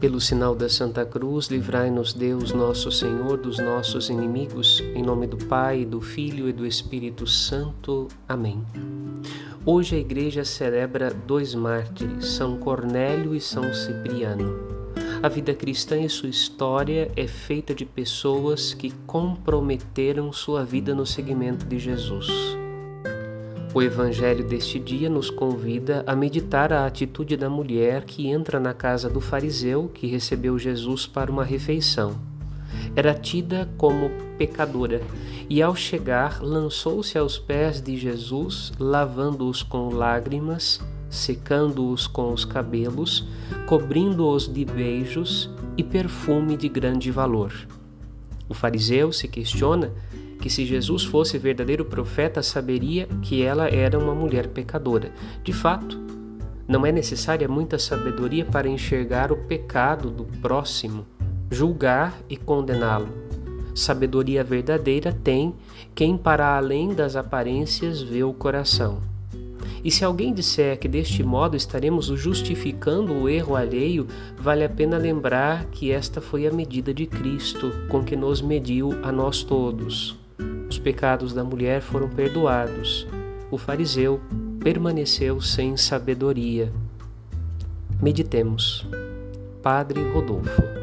Pelo sinal da Santa Cruz, livrai-nos Deus, nosso Senhor, dos nossos inimigos, em nome do Pai, do Filho e do Espírito Santo. Amém. Hoje a igreja celebra dois mártires, São Cornélio e São Cipriano. A vida cristã e sua história é feita de pessoas que comprometeram sua vida no seguimento de Jesus. O evangelho deste dia nos convida a meditar a atitude da mulher que entra na casa do fariseu que recebeu Jesus para uma refeição. Era tida como pecadora e, ao chegar, lançou-se aos pés de Jesus, lavando-os com lágrimas, secando-os com os cabelos, cobrindo-os de beijos e perfume de grande valor. O fariseu se questiona que se Jesus fosse verdadeiro profeta, saberia que ela era uma mulher pecadora. De fato, não é necessária muita sabedoria para enxergar o pecado do próximo, julgar e condená-lo. Sabedoria verdadeira tem quem, para além das aparências, vê o coração. E se alguém disser que deste modo estaremos justificando o erro alheio, vale a pena lembrar que esta foi a medida de Cristo com que nos mediu a nós todos. Os pecados da mulher foram perdoados. O fariseu permaneceu sem sabedoria. Meditemos. Padre Rodolfo.